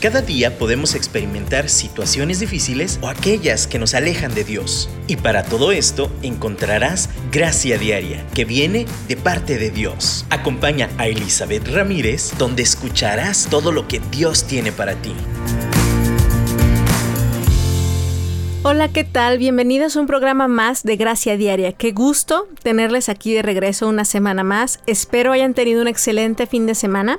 Cada día podemos experimentar situaciones difíciles o aquellas que nos alejan de Dios. Y para todo esto encontrarás gracia diaria que viene de parte de Dios. Acompaña a Elizabeth Ramírez donde escucharás todo lo que Dios tiene para ti. Hola, ¿qué tal? Bienvenidos a un programa más de Gracia Diaria. Qué gusto tenerles aquí de regreso una semana más. Espero hayan tenido un excelente fin de semana.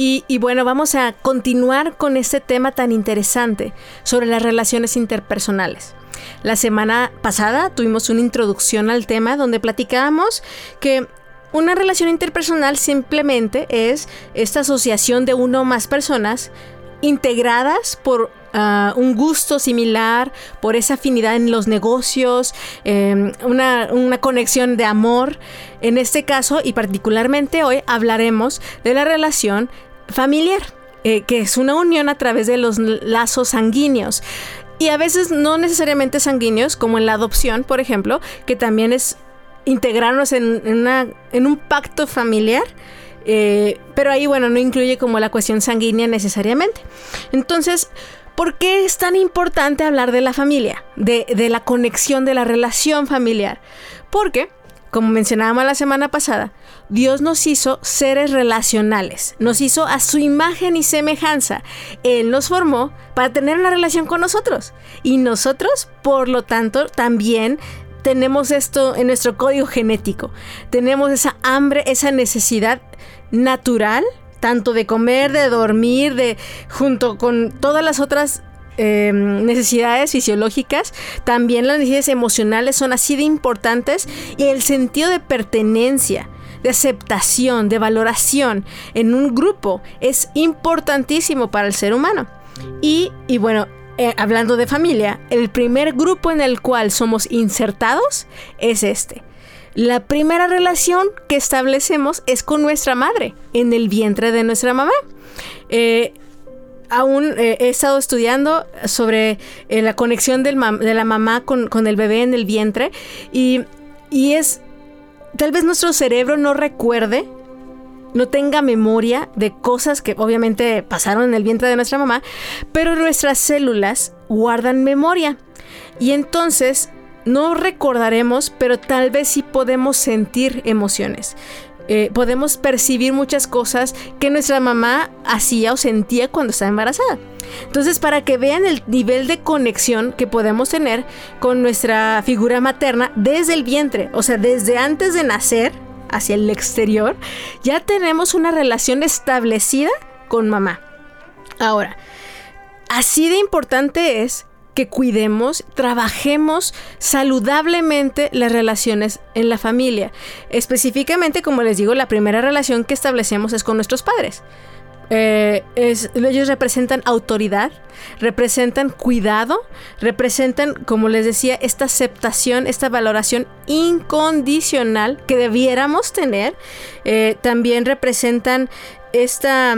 Y, bueno, vamos a continuar con este tema tan interesante sobre las relaciones interpersonales. La semana pasada tuvimos una introducción al tema donde platicábamos que una relación interpersonal simplemente es esta asociación de uno o más personas integradas por uh, un gusto similar, por esa afinidad en los negocios, eh, una, una, conexión de amor. En este caso, y particularmente hoy, hablaremos de la relación familiar, eh, que es una unión a través de los lazos sanguíneos. Y a veces no necesariamente sanguíneos, como en la adopción, por ejemplo, que también es integrarnos en, una, en un pacto familiar eh, pero ahí, bueno, no incluye como la cuestión sanguínea necesariamente. Entonces, ¿por qué es tan importante hablar de la familia? De, de la conexión, de la relación familiar. Porque, como mencionábamos la semana pasada, Dios nos hizo seres relacionales, nos hizo a su imagen y semejanza. Él nos formó para tener una relación con nosotros. Y nosotros, por lo tanto, también tenemos esto en nuestro código genético. Tenemos esa hambre, esa necesidad natural, tanto de comer, de dormir, de junto con todas las otras eh, necesidades fisiológicas, también las necesidades emocionales son así de importantes y el sentido de pertenencia, de aceptación, de valoración en un grupo es importantísimo para el ser humano. Y, y bueno, eh, hablando de familia, el primer grupo en el cual somos insertados es este, la primera relación que establecemos es con nuestra madre, en el vientre de nuestra mamá. Eh, aún eh, he estado estudiando sobre la conexión de la mamá con, el bebé en el vientre y, y es, tal vez nuestro cerebro no recuerde no tenga memoria de cosas que obviamente pasaron en el vientre de nuestra mamá, pero nuestras células guardan memoria. Y entonces no recordaremos, pero tal vez sí podemos sentir emociones. Eh, podemos percibir muchas cosas que nuestra mamá hacía o sentía cuando estaba embarazada. Entonces, para que vean el nivel de conexión que podemos tener con nuestra figura materna desde el vientre, o sea, desde antes de nacer hacia el exterior, ya tenemos una relación establecida con mamá. Ahora, así de importante es que cuidemos, trabajemos saludablemente las relaciones en la familia. Específicamente, como les digo, la primera relación que establecemos es con nuestros padres. Eh, ellos representan autoridad, representan cuidado, representan, como les decía, esta aceptación, esta valoración incondicional que debiéramos tener. Eh, también representan esta,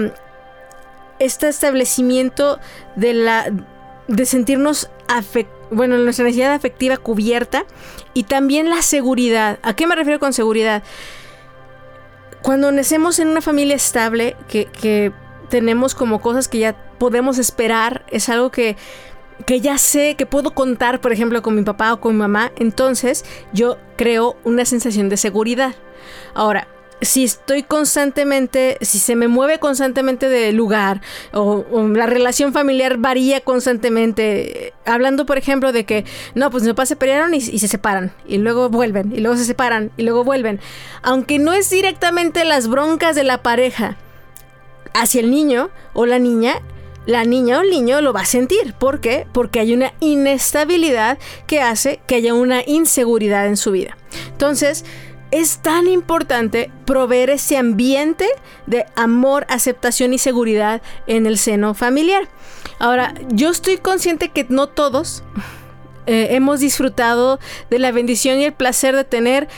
este establecimiento de la de sentirnos bueno, nuestra necesidad afectiva cubierta y también la seguridad. ¿A qué me refiero con seguridad? Cuando nacemos en una familia estable, que, que tenemos como cosas que ya podemos esperar, es algo que, que ya sé, que puedo contar, por ejemplo, con mi papá o con mi mamá, entonces yo creo una sensación de seguridad. Ahora, si estoy constantemente, si se me mueve constantemente de lugar o, la relación familiar varía constantemente, hablando por ejemplo de que, no, pues mis papás se pelearon y, y, se separan, y luego vuelven, y luego se separan, y luego vuelven, aunque no es directamente las broncas de la pareja hacia el niño o la niña, la niña o el niño lo va a sentir. ¿Por qué? Porque hay una inestabilidad que hace que haya una inseguridad en su vida. Entonces, es tan importante proveer ese ambiente de amor, aceptación y seguridad en el seno familiar. Ahora, yo estoy consciente que no todos eh, hemos disfrutado de la bendición y el placer de tener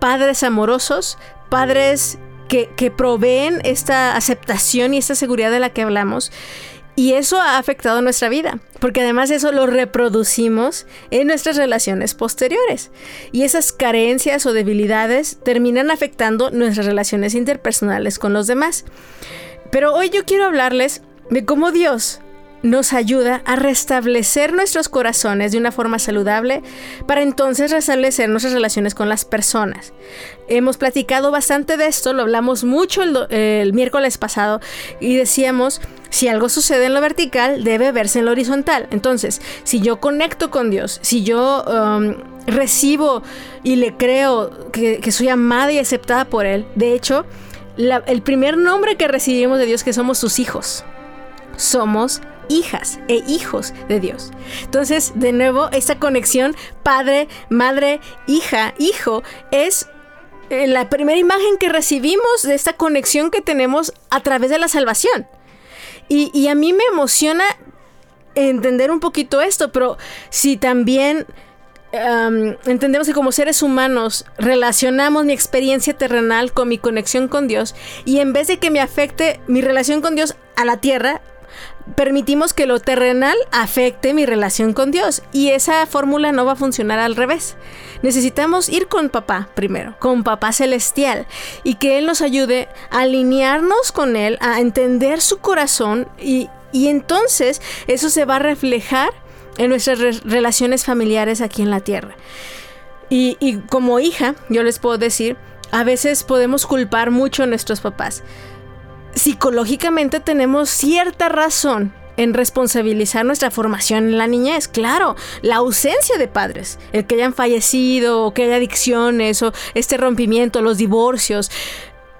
padres amorosos, padres que, que proveen esta aceptación y esta seguridad de la que hablamos. Y eso ha afectado nuestra vida, porque además eso lo reproducimos en nuestras relaciones posteriores. Y esas carencias o debilidades terminan afectando nuestras relaciones interpersonales con los demás. Pero hoy yo quiero hablarles de cómo Dios nos ayuda a restablecer nuestros corazones de una forma saludable para entonces restablecer nuestras relaciones con las personas. Hemos platicado bastante de esto, lo hablamos mucho el, miércoles pasado y decíamos, si algo sucede en lo vertical, debe verse en lo horizontal. Entonces, si yo conecto con Dios, si yo um, recibo y le creo que, soy amada y aceptada por Él, de hecho, el primer nombre que recibimos de Dios que somos sus hijos. Somos hijas e hijos de Dios. Entonces, de nuevo, esta conexión padre, madre, hija, hijo es eh, la primera imagen que recibimos de esta conexión que tenemos a través de la salvación. Y, a mí me emociona entender un poquito esto, pero si también entendemos que como seres humanos relacionamos mi experiencia terrenal con mi conexión con Dios y en vez de que me afecte mi relación con Dios a la tierra, permitimos que lo terrenal afecte mi relación con Dios y esa fórmula no va a funcionar al revés. Necesitamos ir con papá primero, con papá celestial y que Él nos ayude a alinearnos con Él, a entender su corazón y, entonces eso se va a reflejar en nuestras relaciones familiares aquí en la tierra. Y, y como hija, yo les puedo decir, a veces podemos culpar mucho a nuestros papás psicológicamente tenemos cierta razón en responsabilizar nuestra formación en la niñez. Claro, la ausencia de padres, el que hayan fallecido o que haya adicciones o este rompimiento, los divorcios.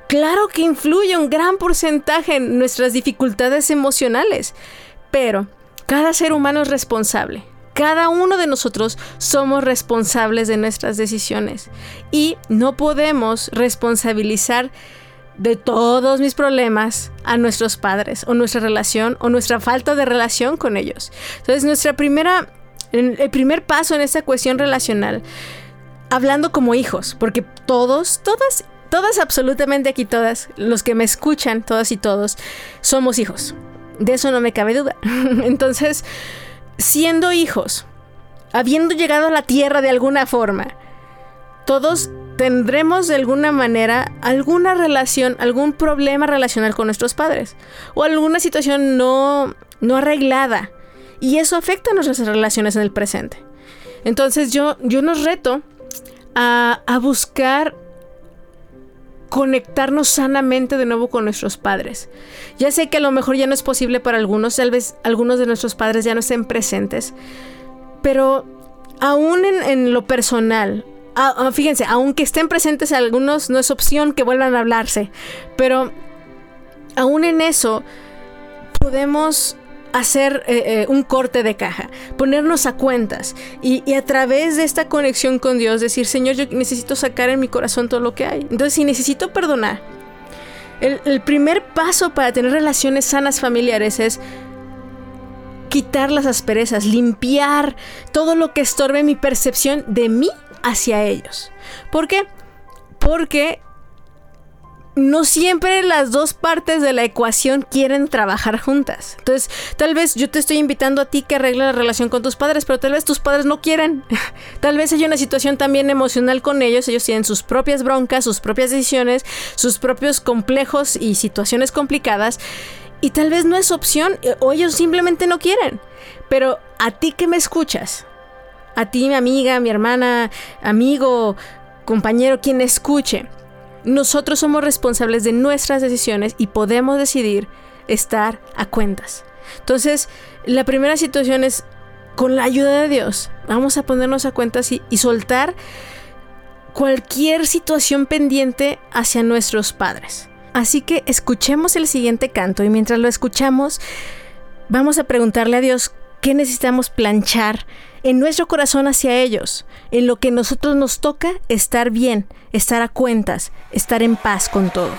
Claro que influye un gran porcentaje en nuestras dificultades emocionales, pero cada ser humano es responsable. Cada uno de nosotros somos responsables de nuestras decisiones y no podemos responsabilizar de todos mis problemas a nuestros padres o nuestra relación o nuestra falta de relación con ellos. Entonces, nuestra primera, el primer paso en esta cuestión relacional, hablando como hijos, porque todos, todas, todas, absolutamente aquí todas, los que me escuchan, todas y todos, somos hijos. De eso no me cabe duda. Entonces, siendo hijos, habiendo llegado a la tierra de alguna forma, todos tendremos de alguna manera alguna relación, algún problema relacional con nuestros padres o alguna situación no, no arreglada y eso afecta nuestras relaciones en el presente. Entonces yo, yo nos reto a, a buscar conectarnos sanamente de nuevo con nuestros padres. Ya sé que a lo mejor ya no es posible para algunos, tal vez algunos de nuestros padres ya no estén presentes, pero aún en, en lo personal, Ah, ah, fíjense, aunque estén presentes algunos, no es opción que vuelvan a hablarse. Pero aún en eso, podemos hacer eh, eh, un corte de caja, ponernos a cuentas y, a través de esta conexión con Dios decir, Señor, yo necesito sacar en mi corazón todo lo que hay. Entonces, si necesito perdonar, el primer paso para tener relaciones sanas familiares es quitar las asperezas, limpiar todo lo que estorbe mi percepción de mí hacia ellos. ¿Por qué? Porque no siempre las dos partes de la ecuación quieren trabajar juntas. Entonces, tal vez yo te estoy invitando a ti que arregle la relación con tus padres, pero tal vez tus padres no quieren. tal vez hay una situación también emocional con ellos. Ellos tienen sus propias broncas, sus propias decisiones, sus propios complejos y situaciones complicadas. Y tal vez no es opción o ellos simplemente no quieren. Pero a ti que me escuchas, a ti, mi amiga, mi hermana, amigo, compañero, quien escuche. Nosotros somos responsables de nuestras decisiones y podemos decidir estar a cuentas. Entonces, la primera situación es, con la ayuda de Dios, vamos a ponernos a cuentas y, y soltar cualquier situación pendiente hacia nuestros padres. Así que escuchemos el siguiente canto y mientras lo escuchamos, vamos a preguntarle a Dios qué necesitamos planchar en nuestro corazón hacia ellos, en lo que nosotros nos toca estar bien, estar a cuentas, estar en paz con todos.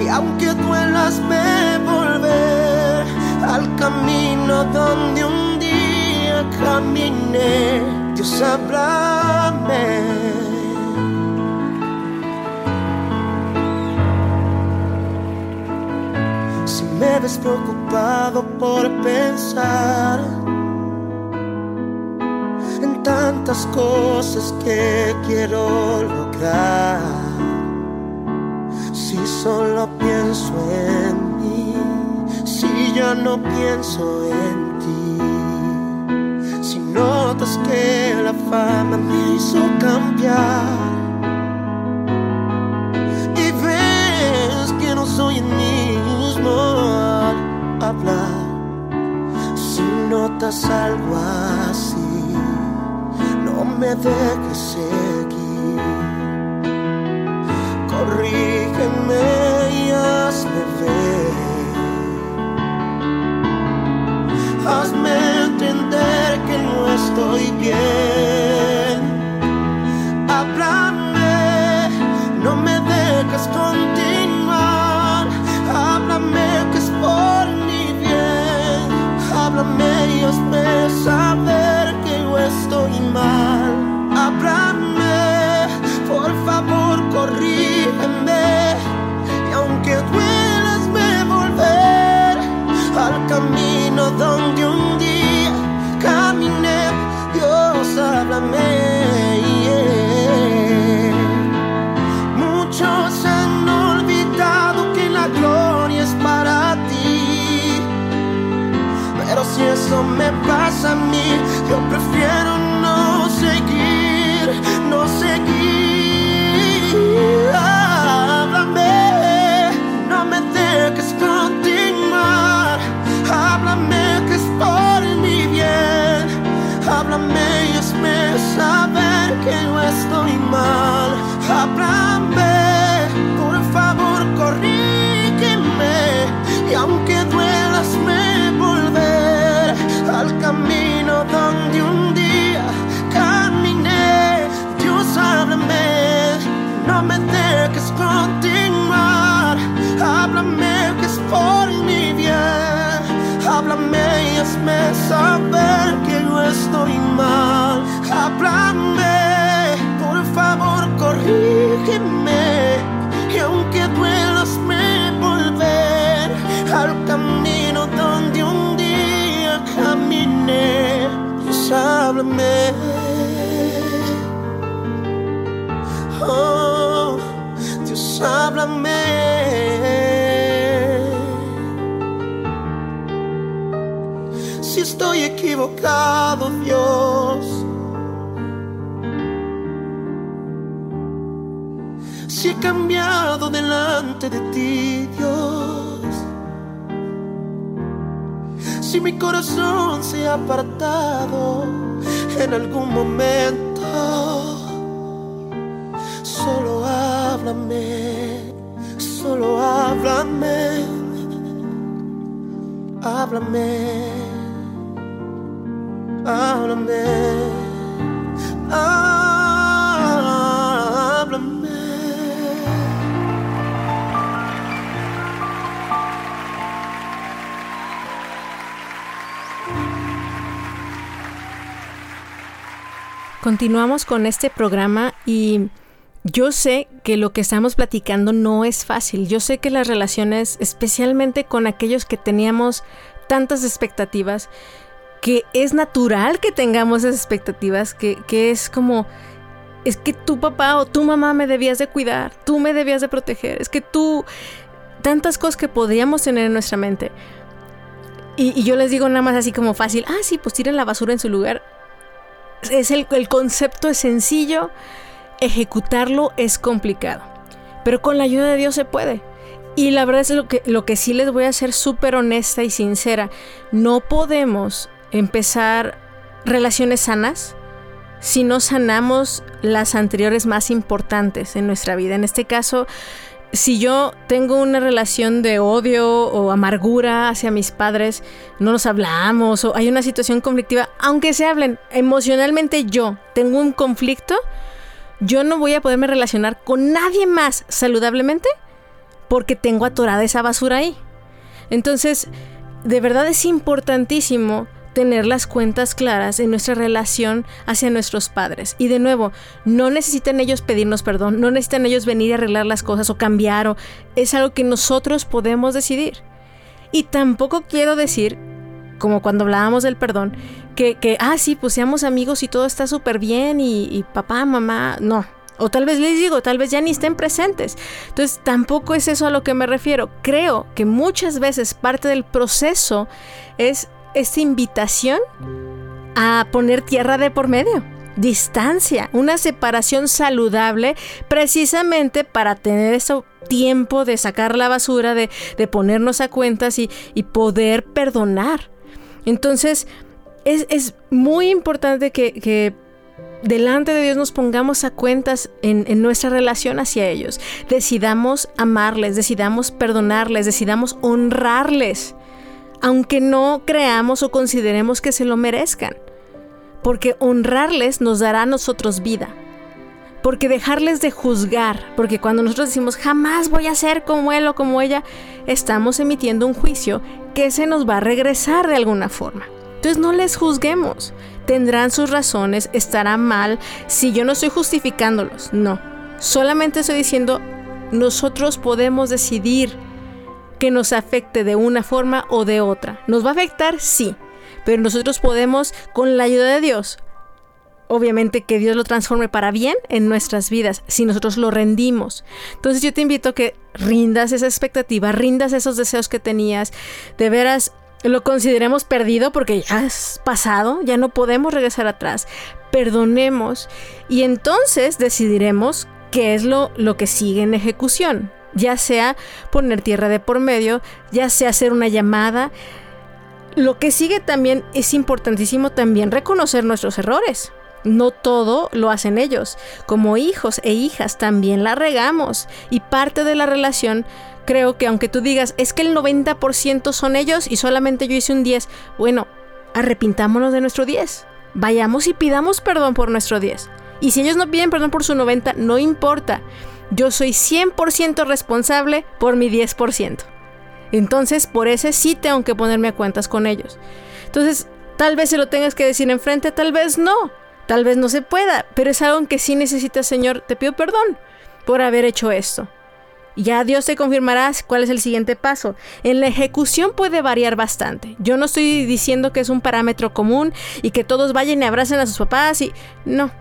Y aunque duelas, me volver al camino donde un día caminé. Dios, háblame. me ves preocupado por pensar en tantas cosas que quiero lograr. Solo pienso en mí, si ya no pienso en ti, si notas que la fama me hizo cambiar. Y ves que no soy en mí hablar. Si notas algo así, no me dejes seguir. Corrígeme y hazme eso Dios, háblame. Oh, Dios, háblame. Si estoy equivocado, Dios. Si he cambiado delante de ti, Dios. Si mi corazón se ha apartado en algún momento, solo háblame, solo háblame, háblame, háblame, háblame. Continuamos con este programa y yo sé que lo que estamos platicando no es fácil. Yo sé que las relaciones, especialmente con aquellos que teníamos tantas expectativas, que es natural que tengamos esas expectativas, que, que es como es que tu papá o tu mamá me debías de cuidar, tú me debías de proteger, es que tú, tantas cosas que podríamos tener en nuestra mente. Y, yo les digo nada más así como fácil, ah, sí, pues tiren la basura en su lugar. Es el, el concepto es sencillo, ejecutarlo es complicado, pero con la ayuda de Dios se puede. Y la verdad es lo que, lo que sí les voy a ser súper honesta y sincera, no podemos empezar relaciones sanas si no sanamos las anteriores más importantes en nuestra vida. En este caso, si yo tengo una relación de odio o amargura hacia mis padres, no nos hablamos o hay una situación conflictiva, aunque se hablen emocionalmente yo tengo un conflicto, yo no voy a poderme relacionar con nadie más saludablemente porque tengo atorada esa basura ahí. Entonces, de verdad es importantísimo tener las cuentas claras en nuestra relación hacia nuestros padres. Y de nuevo, no necesitan ellos pedirnos perdón, no necesitan ellos venir a arreglar las cosas o cambiar, o es algo que nosotros podemos decidir. Y tampoco quiero decir, como cuando hablábamos del perdón, que, que ah, sí, pues seamos amigos y todo está súper bien y, y papá, mamá, no. O tal vez les digo, tal vez ya ni estén presentes. Entonces, tampoco es eso a lo que me refiero. Creo que muchas veces parte del proceso es esta invitación a poner tierra de por medio, distancia, una separación saludable, precisamente para tener ese tiempo de sacar la basura, de, ponernos a cuentas y, poder perdonar. Entonces, es, muy importante que, delante de Dios nos pongamos a cuentas en, en, nuestra relación hacia ellos. Decidamos amarles, decidamos perdonarles, decidamos honrarles aunque no creamos o consideremos que se lo merezcan. Porque honrarles nos dará a nosotros vida. Porque dejarles de juzgar, porque cuando nosotros decimos jamás voy a ser como él o como ella, estamos emitiendo un juicio que se nos va a regresar de alguna forma. Entonces no les juzguemos. Tendrán sus razones, estará mal. Si yo no estoy justificándolos, no. Solamente estoy diciendo, nosotros podemos decidir que nos afecte de una forma o de otra. ¿Nos va a afectar? Sí, pero nosotros podemos, con la ayuda de Dios, obviamente que Dios lo transforme para bien en nuestras vidas, si nosotros lo rendimos. Entonces yo te invito a que rindas esa expectativa, rindas esos deseos que tenías, de veras lo consideremos perdido porque ya es pasado, ya no podemos regresar atrás. Perdonemos y entonces decidiremos qué es lo, lo que sigue en ejecución ya sea poner tierra de por medio, ya sea hacer una llamada. Lo que sigue también es importantísimo también reconocer nuestros errores. No todo lo hacen ellos. Como hijos e hijas también la regamos. Y parte de la relación, creo que aunque tú digas, es que el 90% son ellos y solamente yo hice un 10, bueno, arrepintámonos de nuestro 10. Vayamos y pidamos perdón por nuestro 10. Y si ellos no piden perdón por su 90, no importa yo soy 100% responsable por mi 10%. Entonces, por ese sí tengo que ponerme a cuentas con ellos. Entonces, tal vez se lo tengas que decir enfrente, tal vez no. Tal vez no se pueda, pero es algo que sí necesitas, Señor. Te pido perdón por haber hecho esto. Ya Dios te confirmará cuál es el siguiente paso. En la ejecución puede variar bastante. Yo no estoy diciendo que es un parámetro común y que todos vayan y abracen a sus papás y no.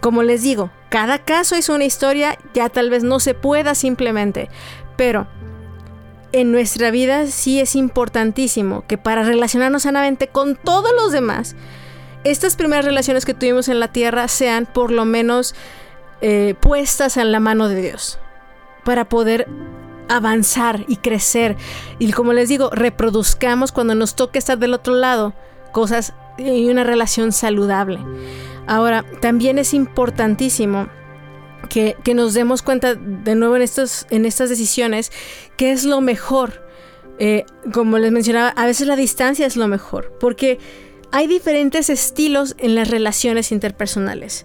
Como les digo, cada caso es una historia, ya tal vez no se pueda simplemente, pero en nuestra vida sí es importantísimo que para relacionarnos sanamente con todos los demás, estas primeras relaciones que tuvimos en la tierra sean por lo menos eh, puestas en la mano de Dios, para poder avanzar y crecer. Y como les digo, reproduzcamos cuando nos toque estar del otro lado cosas y una relación saludable. Ahora, también es importantísimo que, nos demos cuenta de nuevo en, estos, en estas decisiones qué es lo mejor. Eh, como les mencionaba, a veces la distancia es lo mejor, porque hay diferentes estilos en las relaciones interpersonales.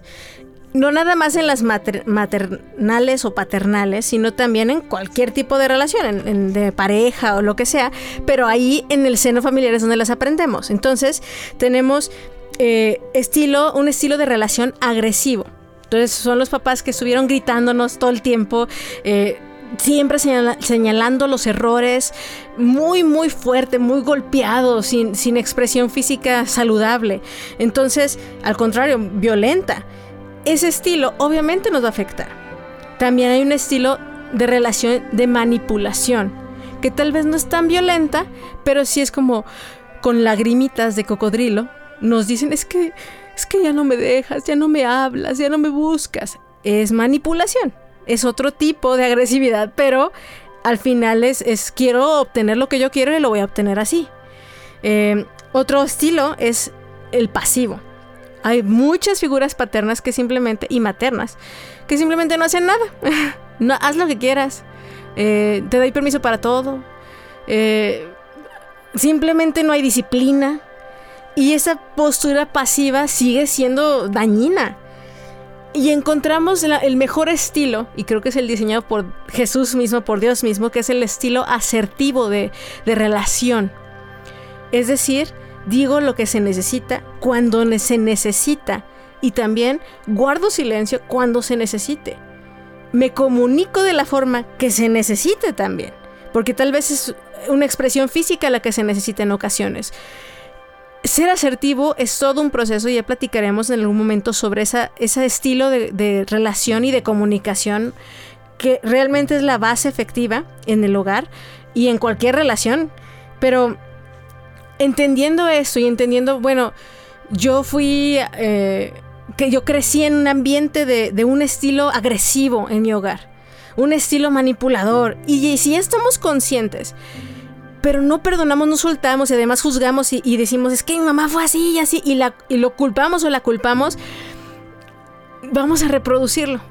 No nada más en las maternales o paternales, sino también en cualquier tipo de relación, de pareja o lo que sea, pero ahí en el seno familiar es donde las aprendemos. Entonces, tenemos eh, estilo, un estilo de relación agresivo. Entonces son los papás que estuvieron gritándonos todo el tiempo. Eh, siempre señalando los errores, muy, muy fuerte, muy golpeado, sin, sin expresión física saludable. Entonces, al contrario, violenta. Ese estilo obviamente nos va a afectar. También hay un estilo de relación de manipulación, que tal vez no es tan violenta, pero sí es como con lagrimitas de cocodrilo. Nos dicen, es que, es que ya no me dejas, ya no me hablas, ya no me buscas. Es manipulación es otro tipo de agresividad, pero al final es, quiero obtener lo que yo quiero y lo voy a obtener así. Eh, otro estilo es el pasivo. Hay muchas figuras paternas que simplemente, y maternas, que simplemente no hacen nada. no, haz lo que quieras. Eh, te doy permiso para todo. Eh, simplemente no hay disciplina. Y esa postura pasiva sigue siendo dañina. Y encontramos el mejor estilo, y creo que es el diseñado por Jesús mismo, por Dios mismo, que es el estilo asertivo de, relación. Es decir, digo lo que se necesita cuando se necesita y también guardo silencio cuando se necesite. Me comunico de la forma que se necesite también, porque tal vez es una expresión física la que se necesita en ocasiones ser asertivo es todo un proceso, y ya platicaremos en algún momento sobre ese estilo de, relación y de comunicación que realmente es la base efectiva en el hogar y en cualquier relación. Pero entendiendo esto y entendiendo, bueno, yo fui, eh, que yo crecí en un ambiente de, un estilo agresivo en mi hogar, un estilo manipulador. Y, si estamos conscientes pero no perdonamos, no soltamos y además juzgamos y, decimos, es que mi mamá fue así y así, y, la, y lo culpamos o la culpamos, vamos a reproducirlo.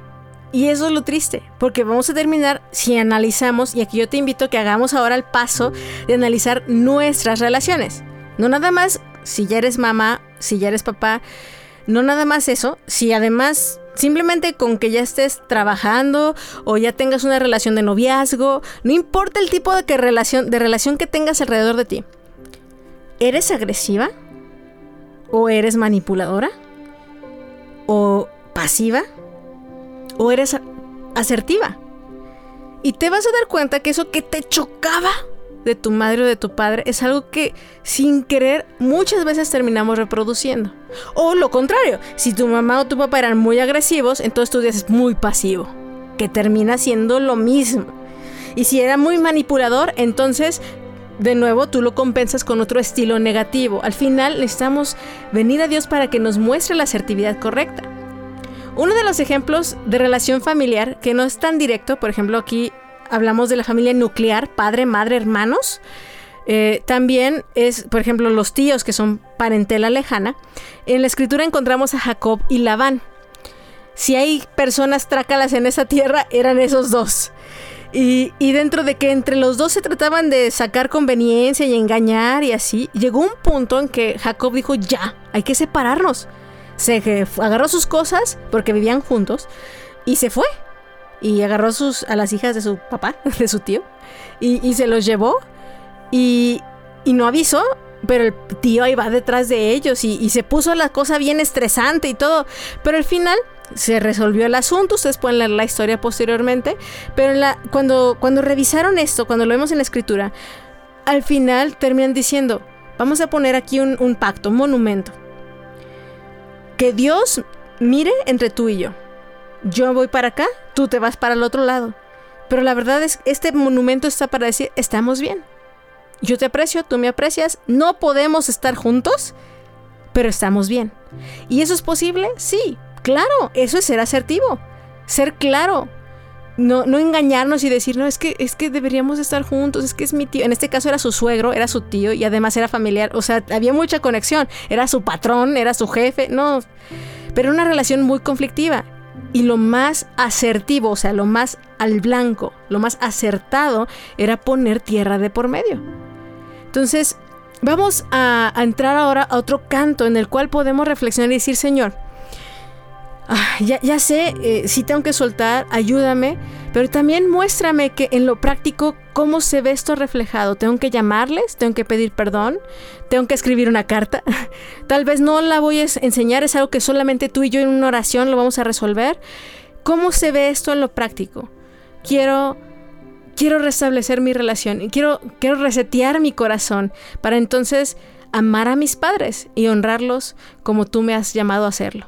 Y eso es lo triste, porque vamos a terminar si analizamos, y aquí yo te invito a que hagamos ahora el paso de analizar nuestras relaciones. No nada más si ya eres mamá, si ya eres papá, no nada más eso, si además Simplemente con que ya estés trabajando o ya tengas una relación de noviazgo, no importa el tipo de, que relación, de relación que tengas alrededor de ti. ¿Eres agresiva? ¿O eres manipuladora? ¿O pasiva? ¿O eres asertiva? Y te vas a dar cuenta que eso que te chocaba de tu madre o de tu padre es algo que sin querer muchas veces terminamos reproduciendo. O lo contrario, si tu mamá o tu papá eran muy agresivos, entonces tú dices muy pasivo, que termina siendo lo mismo. Y si era muy manipulador, entonces de nuevo tú lo compensas con otro estilo negativo. Al final necesitamos venir a Dios para que nos muestre la asertividad correcta. Uno de los ejemplos de relación familiar que no es tan directo, por ejemplo aquí hablamos de la familia nuclear, padre, madre, hermanos. Eh, también es, por ejemplo, los tíos que son parentela lejana. En la escritura encontramos a Jacob y Labán. Si hay personas trácalas en esa tierra, eran esos dos. Y, y, dentro de que entre los dos se trataban de sacar conveniencia y engañar y así, llegó un punto en que Jacob dijo, ya, hay que separarnos. Se agarró sus cosas, porque vivían juntos, y se fue y agarró sus, a las hijas de su papá, de su tío, y, se los llevó y, no avisó, pero el tío ahí va detrás de ellos y, se puso la cosa bien estresante y todo, pero al final se resolvió el asunto, ustedes pueden leer la historia posteriormente, pero cuando, cuando revisaron esto, cuando lo vemos en la escritura, al final terminan diciendo, vamos a poner aquí un, un pacto, un monumento, que Dios mire entre tú y yo yo voy para acá, tú te vas para el otro lado. Pero la verdad es este monumento está para decir, estamos bien. Yo te aprecio, tú me aprecias, no podemos estar juntos, pero estamos bien. ¿Y eso es posible? Sí, claro, eso es ser asertivo, ser claro. No, no engañarnos y decir, no, es que, es que deberíamos estar juntos, es que es mi tío. En este caso era su suegro, era su tío y además era familiar. O sea, había mucha conexión. Era su patrón, era su jefe, no. Pero una relación muy conflictiva y lo más asertivo, o sea, lo más al blanco, lo más acertado era poner tierra de por medio. Entonces, vamos a, entrar ahora a otro canto en el cual podemos reflexionar y decir, Señor, ah, ya, sé, eh, si tengo que soltar, ayúdame, pero también muéstrame que en lo práctico cómo se ve esto reflejado. Tengo que llamarles, tengo que pedir perdón, tengo que escribir una carta. Tal vez no la voy a enseñar, es algo que solamente tú y yo en una oración lo vamos a resolver. ¿Cómo se ve esto en lo práctico? Quiero quiero restablecer mi relación y quiero quiero resetear mi corazón para entonces amar a mis padres y honrarlos como tú me has llamado a hacerlo.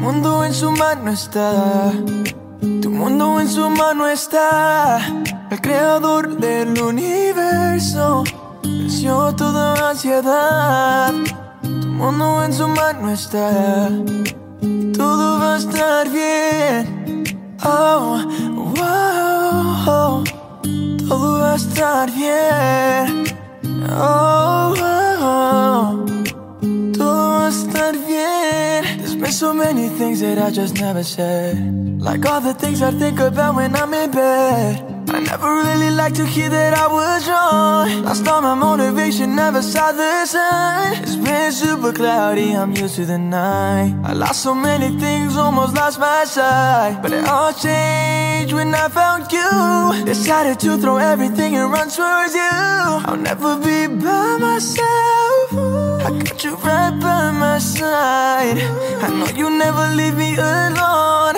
Mundo en su mano está. Tu mundo en su mano está. El creador del universo venció toda ansiedad. Tu mundo en su mano está. Todo va a estar bien. Oh, wow. Todo va a estar bien. Oh, oh. Todo va a estar bien. There's so many things that I just never said. Like all the things I think about when I'm in bed. I never really liked to hear that I was wrong. Lost all my motivation, never saw the sun. It's been super cloudy, I'm used to the night. I lost so many things, almost lost my sight. But it all changed when I found you. Decided to throw everything and run towards you. I'll never be by myself. I got you right by my side. I know you never leave me alone.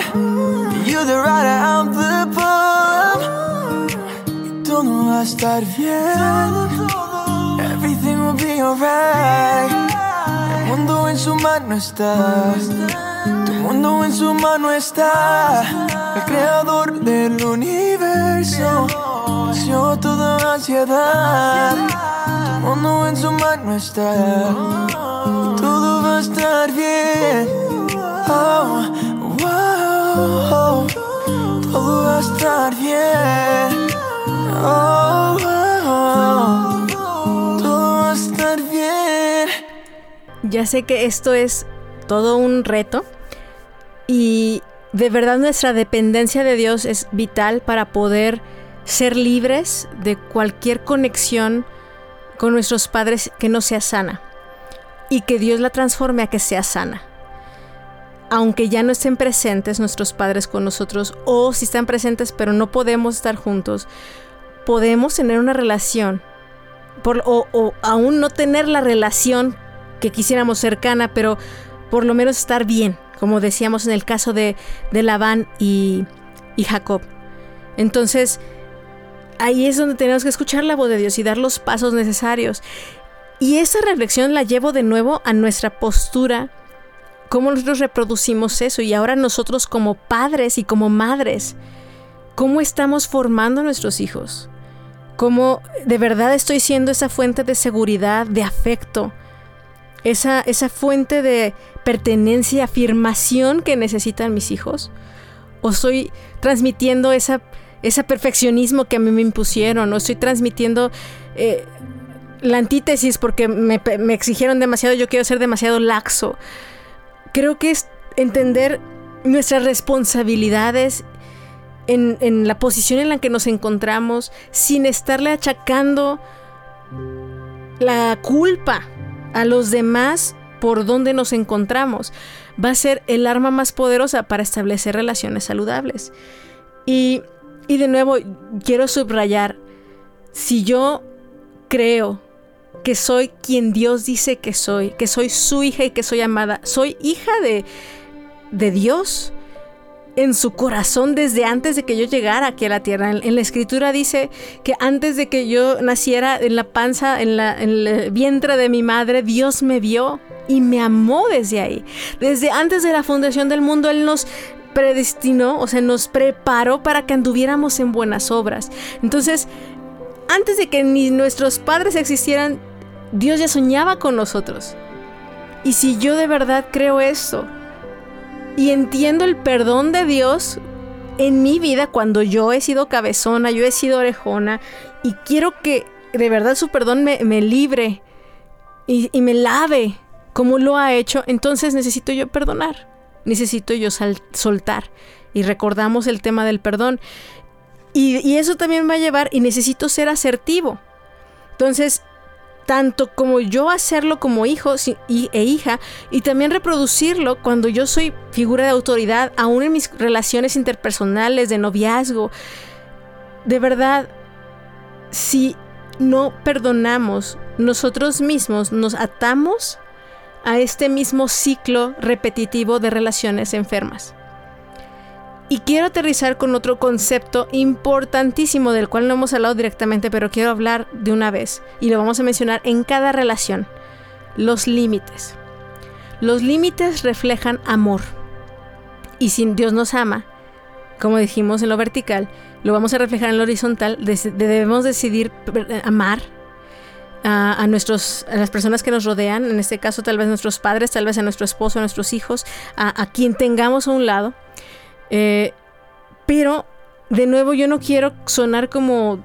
You're the rider, I'm the pump. Todo va a estar bien. Everything will be alright. El mundo en su mano está. Tu mundo en su mano está. El creador del universo. Venció toda ansiedad. Mundo en su mano está. Todo va a estar bien. Oh, wow. Todo va a estar bien. Oh, oh. Todo va a estar bien. Ya sé que esto es todo un reto y de verdad nuestra dependencia de Dios es vital para poder ser libres de cualquier conexión con nuestros padres que no sea sana y que Dios la transforme a que sea sana. Aunque ya no estén presentes nuestros padres con nosotros o si están presentes pero no podemos estar juntos, podemos tener una relación por, o, o aún no tener la relación que quisiéramos cercana, pero por lo menos estar bien, como decíamos en el caso de, de Labán y, y Jacob. Entonces, ahí es donde tenemos que escuchar la voz de Dios y dar los pasos necesarios. Y esa reflexión la llevo de nuevo a nuestra postura, cómo nosotros reproducimos eso y ahora nosotros como padres y como madres, cómo estamos formando a nuestros hijos, cómo de verdad estoy siendo esa fuente de seguridad, de afecto, esa, esa fuente de pertenencia, afirmación que necesitan mis hijos, o estoy transmitiendo esa, ese perfeccionismo que a mí me impusieron, o estoy transmitiendo eh, la antítesis porque me, exigieron demasiado, yo quiero ser demasiado laxo. Creo que es entender nuestras responsabilidades en, la posición en la que nos encontramos sin estarle achacando la culpa a los demás por donde nos encontramos. Va a ser el arma más poderosa para establecer relaciones saludables. Y, y de nuevo, quiero subrayar, si yo creo que soy quien Dios dice que soy, que soy su hija y que soy amada, soy hija de, de Dios en su corazón desde antes de que yo llegara aquí a la tierra. En, la escritura dice que antes de que yo naciera en la panza, en, la, en el vientre de mi madre, Dios me vio y me amó desde ahí. Desde antes de la fundación del mundo, Él nos predestinó, o sea, nos preparó para que anduviéramos en buenas obras. Entonces, antes de que ni nuestros padres existieran, Dios ya soñaba con nosotros. Y si yo de verdad creo esto y entiendo el perdón de Dios en mi vida cuando yo he sido cabezona, yo he sido orejona y quiero que de verdad su perdón me, libre y, me lave como lo ha hecho, entonces necesito yo perdonar, necesito yo soltar. Y recordamos el tema del perdón. Y, y eso también va a llevar, y necesito ser asertivo. Entonces, tanto como yo hacerlo como hijo e hija y también reproducirlo cuando yo soy figura de autoridad, aún en mis relaciones interpersonales, de noviazgo. De verdad, si no perdonamos, nosotros mismos nos atamos a este mismo ciclo repetitivo de relaciones enfermas. Y quiero aterrizar con otro concepto importantísimo del cual no hemos hablado directamente, pero quiero hablar de una vez y lo vamos a mencionar en cada relación. Los límites. Los límites reflejan amor. Y si Dios nos ama, como dijimos en lo vertical, lo vamos a reflejar en lo horizontal. debemos decidir amar a, nuestros, a las personas que nos rodean, en este caso tal vez nuestros padres, tal vez a nuestro esposo, a nuestros hijos, a, a quien tengamos a un lado eh, pero, de nuevo, yo no quiero sonar como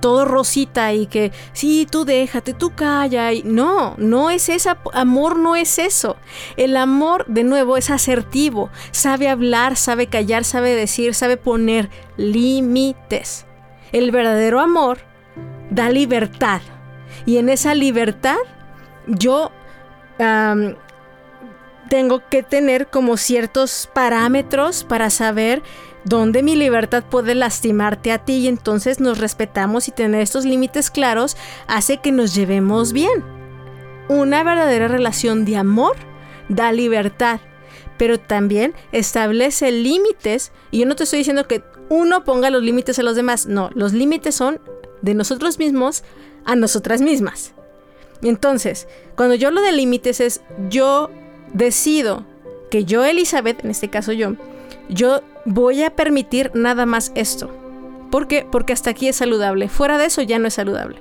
todo rosita y que sí, tú déjate, tú calla. Y, no, no es esa, amor no es eso. El amor, de nuevo, es asertivo, sabe hablar, sabe callar, sabe decir, sabe poner límites. El verdadero amor da libertad. Y en esa libertad yo tengo que tener como ciertos parámetros para saber dónde mi libertad puede lastimarte a ti y entonces nos respetamos y tener estos límites claros hace que nos llevemos bien. Una verdadera relación de amor da libertad, pero también establece límites y yo no te estoy diciendo que uno ponga los límites a los demás, no, los límites son de nosotros mismos a nosotras mismas. Entonces, cuando yo lo de límites es yo decido que yo, Elizabeth, en este caso yo, yo voy a permitir nada más esto. ¿Por qué? Porque hasta aquí es saludable. Fuera de eso ya no es saludable.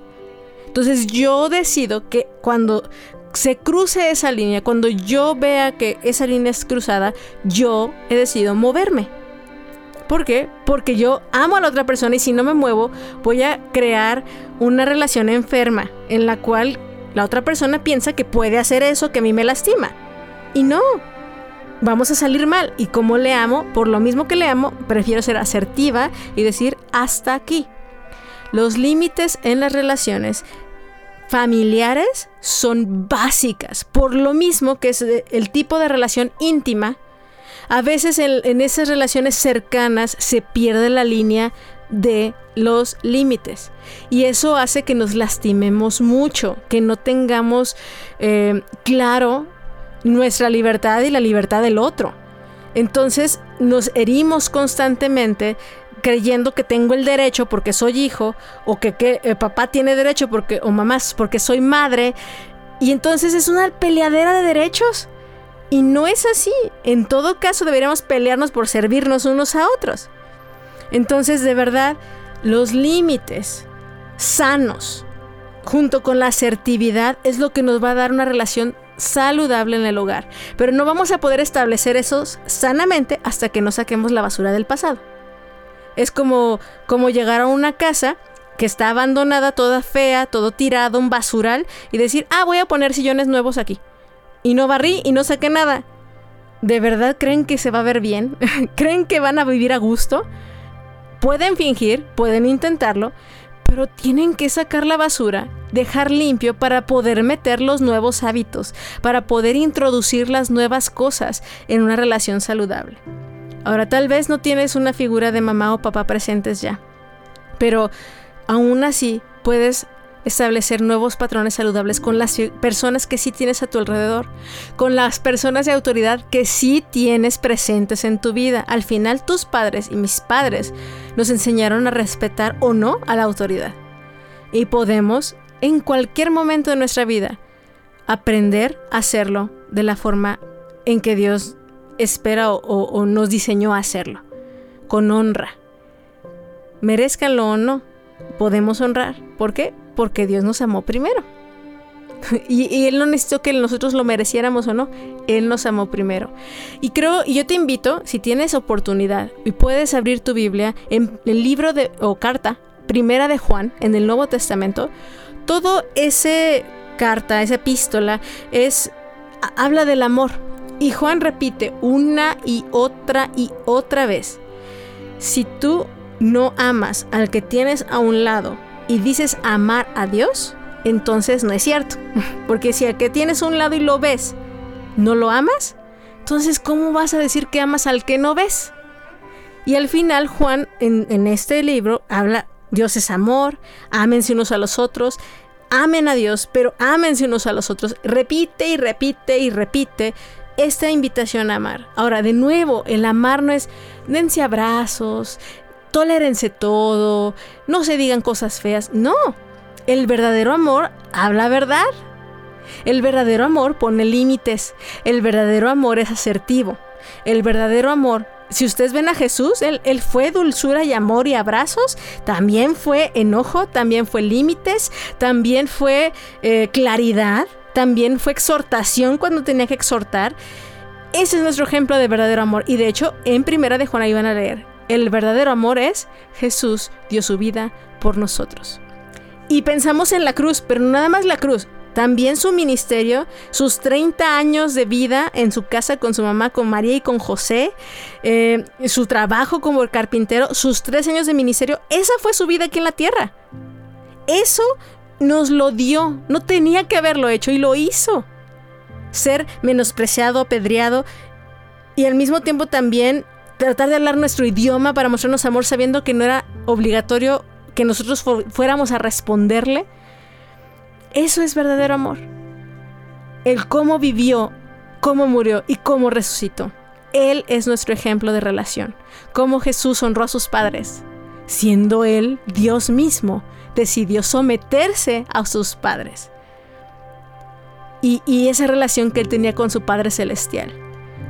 Entonces yo decido que cuando se cruce esa línea, cuando yo vea que esa línea es cruzada, yo he decidido moverme. ¿Por qué? Porque yo amo a la otra persona y si no me muevo, voy a crear una relación enferma en la cual la otra persona piensa que puede hacer eso que a mí me lastima. Y no, vamos a salir mal. Y como le amo, por lo mismo que le amo, prefiero ser asertiva y decir hasta aquí. Los límites en las relaciones familiares son básicas, por lo mismo que es el tipo de relación íntima. A veces en, esas relaciones cercanas se pierde la línea de los límites. Y eso hace que nos lastimemos mucho, que no tengamos eh, claro nuestra libertad y la libertad del otro. Entonces nos herimos constantemente creyendo que tengo el derecho porque soy hijo o que, que eh, papá tiene derecho porque o mamá porque soy madre y entonces es una peleadera de derechos y no es así. En todo caso deberíamos pelearnos por servirnos unos a otros. Entonces de verdad los límites sanos junto con la asertividad es lo que nos va a dar una relación saludable en el hogar. Pero no vamos a poder establecer esos sanamente hasta que no saquemos la basura del pasado. Es como, como llegar a una casa que está abandonada, toda fea, todo tirado, un basural, y decir, ah, voy a poner sillones nuevos aquí. Y no barrí y no saqué nada. ¿De verdad creen que se va a ver bien? ¿Creen que van a vivir a gusto? Pueden fingir, pueden intentarlo, pero tienen que sacar la basura, dejar limpio para poder meter los nuevos hábitos, para poder introducir las nuevas cosas en una relación saludable. Ahora tal vez no tienes una figura de mamá o papá presentes ya, pero aún así puedes establecer nuevos patrones saludables con las personas que sí tienes a tu alrededor, con las personas de autoridad que sí tienes presentes en tu vida. Al final tus padres y mis padres nos enseñaron a respetar o no a la autoridad. Y podemos, en cualquier momento de nuestra vida, aprender a hacerlo de la forma en que Dios espera o, nos diseñó a hacerlo, con honra. Merezcanlo o no, podemos honrar. ¿Por qué? Porque Dios nos amó primero. y, Él no necesitó que nosotros lo mereciéramos o no. Él nos amó primero. Y creo, y yo te invito, si tienes oportunidad y puedes abrir tu Biblia en el libro de, o carta, primera de Juan, en el Nuevo Testamento, todo ese carta, esa epístola, es, habla del amor. Y Juan repite una y otra y otra vez. Si tú no amas al que tienes a un lado y dices amar a Dios, entonces no es cierto. Porque si al que tienes un lado y lo ves, no lo amas, entonces ¿cómo vas a decir que amas al que no ves? Y al final Juan en, en este libro habla, Dios es amor, ámense unos a los otros, amen a Dios, pero ámense unos a los otros. Repite y repite y repite esta invitación a amar. Ahora, de nuevo, el amar no es dense abrazos, tolérense todo, no se digan cosas feas. No, el verdadero amor habla verdad. El verdadero amor pone límites. El verdadero amor es asertivo. El verdadero amor si ustedes ven a Jesús, él, fue dulzura y amor y abrazos, también fue enojo, también fue límites, también fue eh, claridad, también fue exhortación cuando tenía que exhortar. Ese es nuestro ejemplo de verdadero amor. Y de hecho, en primera de Juan ahí van a leer, el verdadero amor es Jesús dio su vida por nosotros. Y pensamos en la cruz, pero nada más la cruz, también su ministerio, sus 30 años de vida en su casa con su mamá, con María y con José, eh, su trabajo como carpintero, sus tres años de ministerio, esa fue su vida aquí en la tierra. Eso nos lo dio, no tenía que haberlo hecho y lo hizo. Ser menospreciado, apedreado y al mismo tiempo también tratar de hablar nuestro idioma para mostrarnos amor sabiendo que no era obligatorio que nosotros fuéramos a responderle eso es verdadero amor. El cómo vivió, cómo murió y cómo resucitó. Él es nuestro ejemplo de relación. Cómo Jesús honró a sus padres. Siendo Él Dios mismo, decidió someterse a sus padres. Y, y esa relación que Él tenía con su Padre Celestial.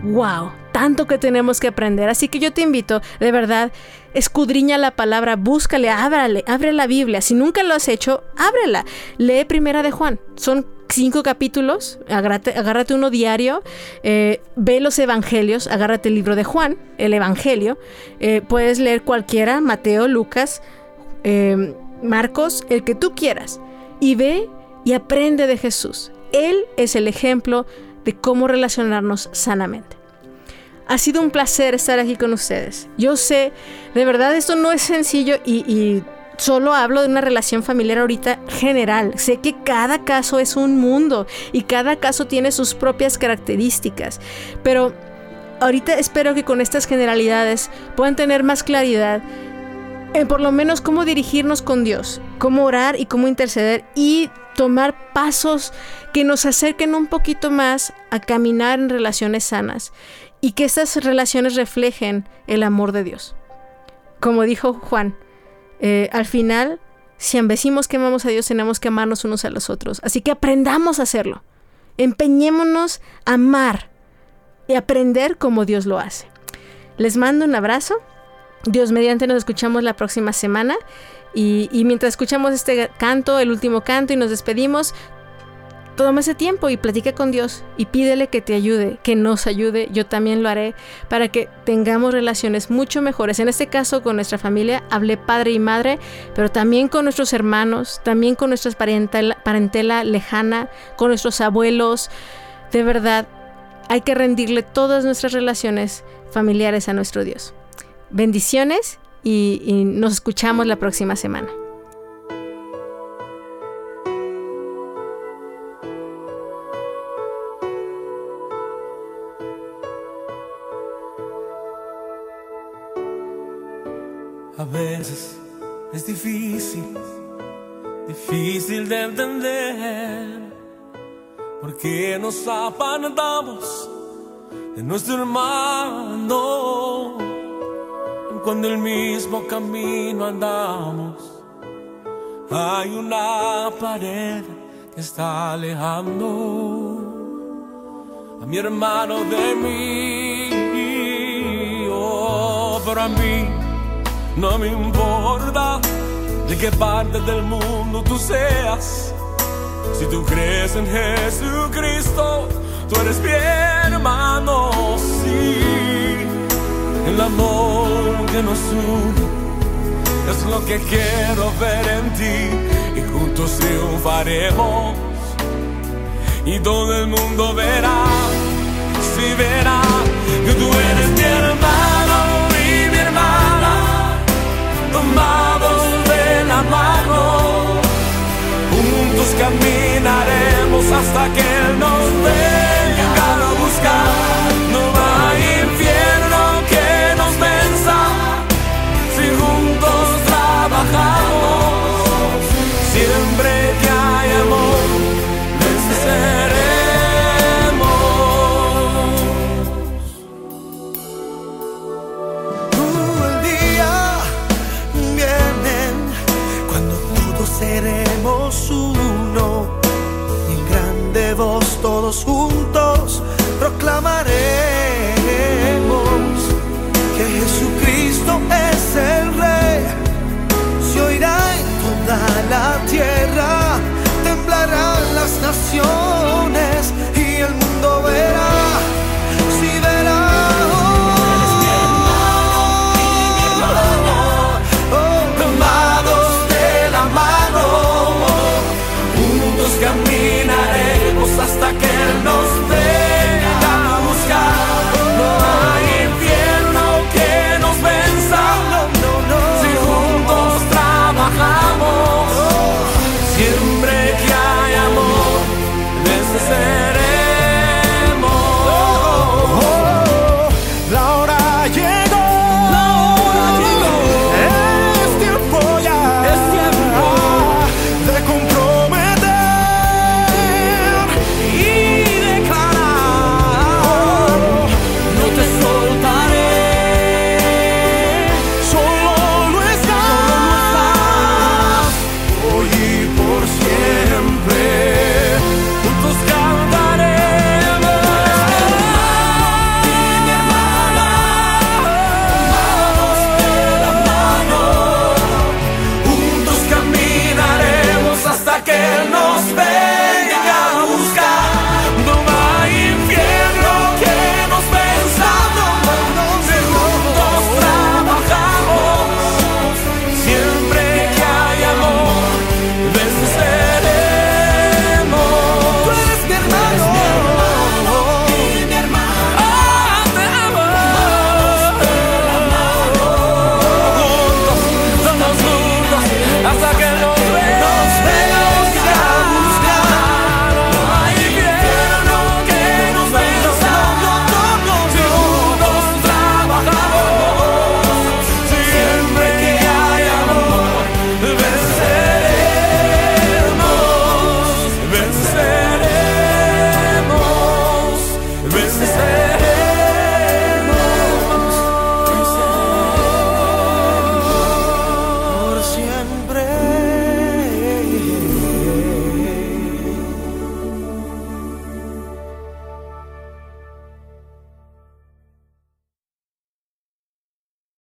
¡Wow! Tanto que tenemos que aprender. Así que yo te invito, de verdad, escudriña la palabra, búscale, ábrale, abre la Biblia. Si nunca lo has hecho, ábrela. Lee Primera de Juan. Son cinco capítulos, agárrate, uno diario, eh, ve los evangelios, agárrate el libro de Juan, el evangelio, eh, puedes leer cualquiera, Mateo, Lucas, eh, Marcos, el que tú quieras, y ve y aprende de Jesús. Él es el ejemplo de cómo relacionarnos sanamente. Ha sido un placer estar aquí con ustedes. Yo sé, de verdad esto no es sencillo y, solo hablo de una relación familiar ahorita general. Sé que cada caso es un mundo y cada caso tiene sus propias características. Pero ahorita espero que con estas generalidades puedan tener más claridad en por lo menos cómo dirigirnos con Dios, cómo orar y cómo interceder y tomar pasos que nos acerquen un poquito más a caminar en relaciones sanas y que estas relaciones reflejen el amor de Dios. Como dijo Juan, eh, al final, si ambecimos que amamos a Dios, tenemos que amarnos unos a los otros. Así que aprendamos a hacerlo. Empeñémonos a amar y aprender como Dios lo hace. Les mando un abrazo. Dios mediante nos escuchamos la próxima semana. Y, y mientras escuchamos este canto, el último canto, y nos despedimos, Toma ese tiempo y platica con Dios y pídele que te ayude, que nos ayude, yo también lo haré, para que tengamos relaciones mucho mejores. En este caso con nuestra familia, hablé padre y madre, pero también con nuestros hermanos, también con nuestra parentela, lejana, con nuestros abuelos. De verdad, hay que rendirle todas nuestras relaciones familiares a nuestro Dios. Bendiciones y nos escuchamos la próxima semana. Veces es difícil, difícil de entender, porque nos apartamos de nuestro hermano cuando el mismo camino andamos. Hay una pared que está alejando a mi hermano de mí para mí no me importa de qué parte del mundo tú seas. Si tú crees en Jesucristo, tú eres mi hermano, sí. El amor que nos une es lo que quiero ver en ti y juntos triunfaremos. Y todo el mundo verá, si verá que tú eres mi hermano tomados de la mano. Juntos caminaremos hasta que Él nos venga a buscar. Tierra, temblarán las naciones.